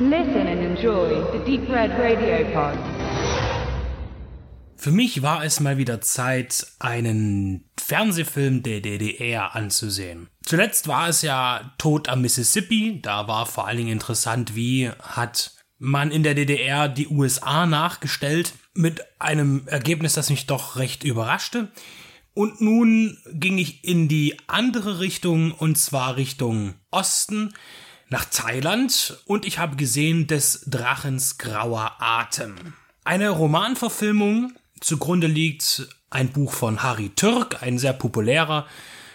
Listen and enjoy the Deep Red Radio Pod. Für mich war es mal wieder Zeit, einen Fernsehfilm der DDR anzusehen. Zuletzt war es ja Tod am Mississippi. Da war vor allen Dingen interessant, wie hat man in der DDR die USA nachgestellt mit einem Ergebnis, das mich doch recht überraschte. Und nun ging ich in die andere Richtung, und zwar Richtung Osten, nach Thailand, und ich habe gesehen des Drachens grauer Atem. Eine Romanverfilmung, zugrunde liegt ein Buch von Harry Türk, ein sehr populärer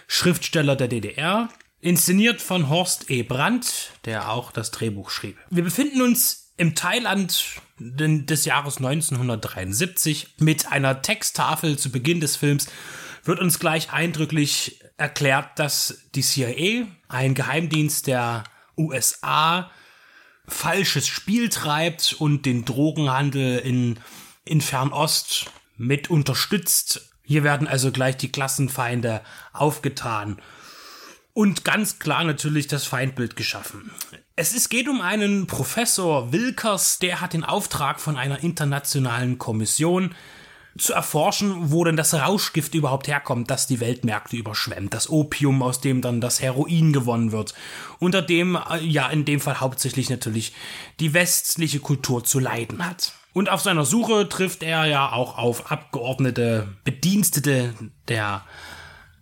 Schriftsteller der DDR, inszeniert von Horst E. Brandt, der auch das Drehbuch schrieb. Wir befinden uns im Thailand des Jahres 1973 mit einer Texttafel zu Beginn des Films wird uns gleich eindrücklich erklärt, dass die CIA, ein Geheimdienst der USA, falsches Spiel treibt und den Drogenhandel in, in Fernost mit unterstützt. Hier werden also gleich die Klassenfeinde aufgetan und ganz klar natürlich das Feindbild geschaffen. Es ist, geht um einen Professor Wilkers, der hat den Auftrag von einer internationalen Kommission, zu erforschen, wo denn das Rauschgift überhaupt herkommt, das die Weltmärkte überschwemmt. Das Opium, aus dem dann das Heroin gewonnen wird. Unter dem, äh, ja, in dem Fall hauptsächlich natürlich die westliche Kultur zu leiden hat. Und auf seiner Suche trifft er ja auch auf Abgeordnete, Bedienstete der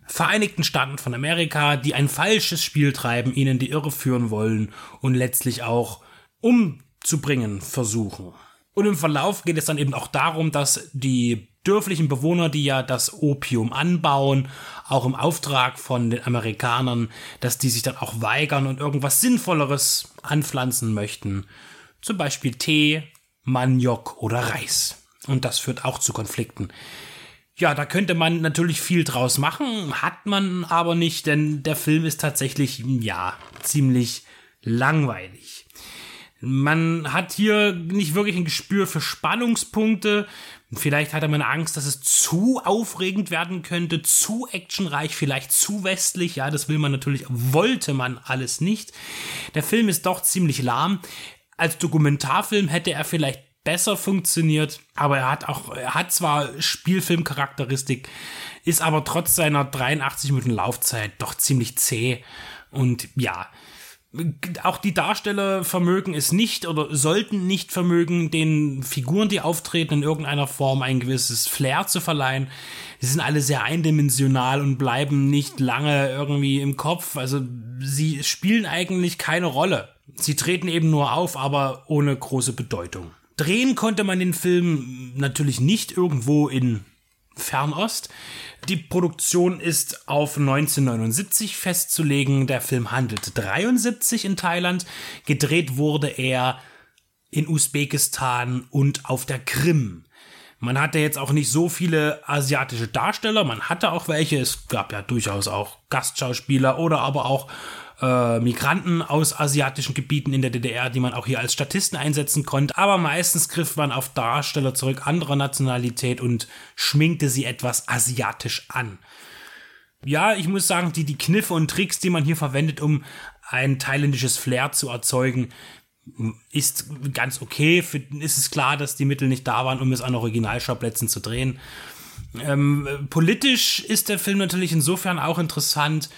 Vereinigten Staaten von Amerika, die ein falsches Spiel treiben, ihnen die Irre führen wollen und letztlich auch umzubringen versuchen. Und im Verlauf geht es dann eben auch darum, dass die dörflichen Bewohner, die ja das Opium anbauen, auch im Auftrag von den Amerikanern, dass die sich dann auch weigern und irgendwas Sinnvolleres anpflanzen möchten. Zum Beispiel Tee, Maniok oder Reis. Und das führt auch zu Konflikten. Ja, da könnte man natürlich viel draus machen, hat man aber nicht, denn der Film ist tatsächlich, ja, ziemlich langweilig. Man hat hier nicht wirklich ein Gespür für Spannungspunkte. Vielleicht hatte man Angst, dass es zu aufregend werden könnte, zu actionreich, vielleicht zu westlich. Ja, das will man natürlich, wollte man alles nicht. Der Film ist doch ziemlich lahm. Als Dokumentarfilm hätte er vielleicht besser funktioniert, aber er hat auch, er hat zwar Spielfilmcharakteristik, ist aber trotz seiner 83 Minuten Laufzeit doch ziemlich zäh und ja, auch die Darsteller vermögen es nicht oder sollten nicht vermögen, den Figuren, die auftreten, in irgendeiner Form ein gewisses Flair zu verleihen. Sie sind alle sehr eindimensional und bleiben nicht lange irgendwie im Kopf. Also sie spielen eigentlich keine Rolle. Sie treten eben nur auf, aber ohne große Bedeutung. Drehen konnte man den Film natürlich nicht irgendwo in Fernost. Die Produktion ist auf 1979 festzulegen. Der Film handelt 73 in Thailand. Gedreht wurde er in Usbekistan und auf der Krim. Man hatte jetzt auch nicht so viele asiatische Darsteller, man hatte auch welche. Es gab ja durchaus auch Gastschauspieler oder aber auch äh, Migranten aus asiatischen Gebieten in der DDR, die man auch hier als Statisten einsetzen konnte. Aber meistens griff man auf Darsteller zurück anderer Nationalität und schminkte sie etwas asiatisch an. Ja, ich muss sagen, die, die Kniffe und Tricks, die man hier verwendet, um ein thailändisches Flair zu erzeugen, ist ganz okay. Für, ist es klar, dass die Mittel nicht da waren, um es an Originalschauplätzen zu drehen. Ähm, politisch ist der Film natürlich insofern auch interessant,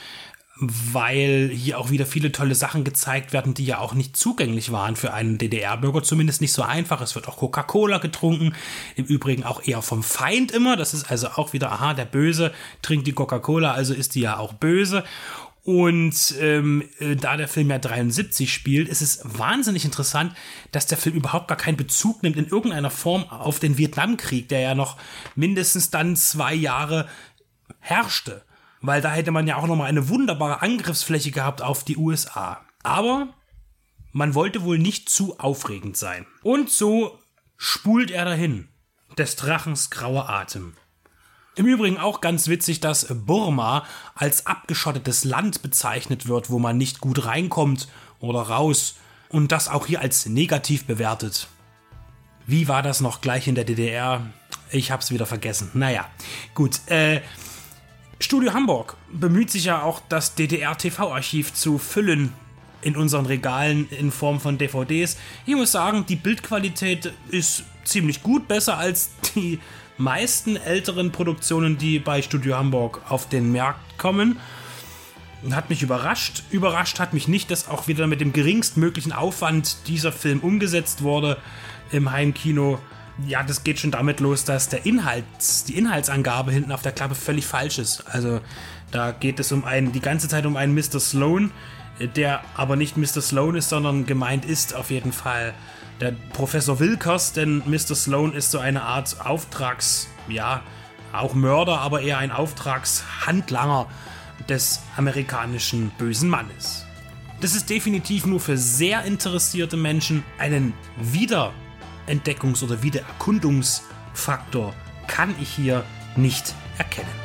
weil hier auch wieder viele tolle Sachen gezeigt werden, die ja auch nicht zugänglich waren für einen DDR-Bürger, zumindest nicht so einfach. Es wird auch Coca-Cola getrunken, im Übrigen auch eher vom Feind immer. Das ist also auch wieder, aha, der Böse trinkt die Coca-Cola, also ist die ja auch böse. Und ähm, äh, da der Film ja 73 spielt, ist es wahnsinnig interessant, dass der Film überhaupt gar keinen Bezug nimmt in irgendeiner Form auf den Vietnamkrieg, der ja noch mindestens dann zwei Jahre herrschte weil da hätte man ja auch nochmal eine wunderbare Angriffsfläche gehabt auf die USA. Aber man wollte wohl nicht zu aufregend sein. Und so spult er dahin. Des Drachens grauer Atem. Im Übrigen auch ganz witzig, dass Burma als abgeschottetes Land bezeichnet wird, wo man nicht gut reinkommt oder raus und das auch hier als negativ bewertet. Wie war das noch gleich in der DDR? Ich hab's wieder vergessen. Naja, gut. Äh, Studio Hamburg bemüht sich ja auch, das DDR-TV-Archiv zu füllen. in unseren Regalen in Form von DVDs. Ich muss sagen, die Bildqualität ist ziemlich gut, besser als die meisten älteren Produktionen, die bei Studio Hamburg auf den Markt kommen. Hat mich überrascht. Überrascht hat mich nicht, dass auch wieder mit dem geringstmöglichen Aufwand dieser Film umgesetzt wurde im Heimkino. Ja, das geht schon damit los, dass der Inhalt, die Inhaltsangabe hinten auf der Klappe völlig falsch ist. Also da geht es um einen, die ganze Zeit um einen Mr. Sloan, der aber nicht Mr. Sloan ist, sondern gemeint ist auf jeden Fall der Professor Wilkers, denn Mr. Sloan ist so eine Art Auftrags, ja, auch Mörder, aber eher ein Auftragshandlanger des amerikanischen bösen Mannes. Das ist definitiv nur für sehr interessierte Menschen einen Wiederentdeckungs- oder Wiedererkundungsfaktor kann ich hier nicht erkennen.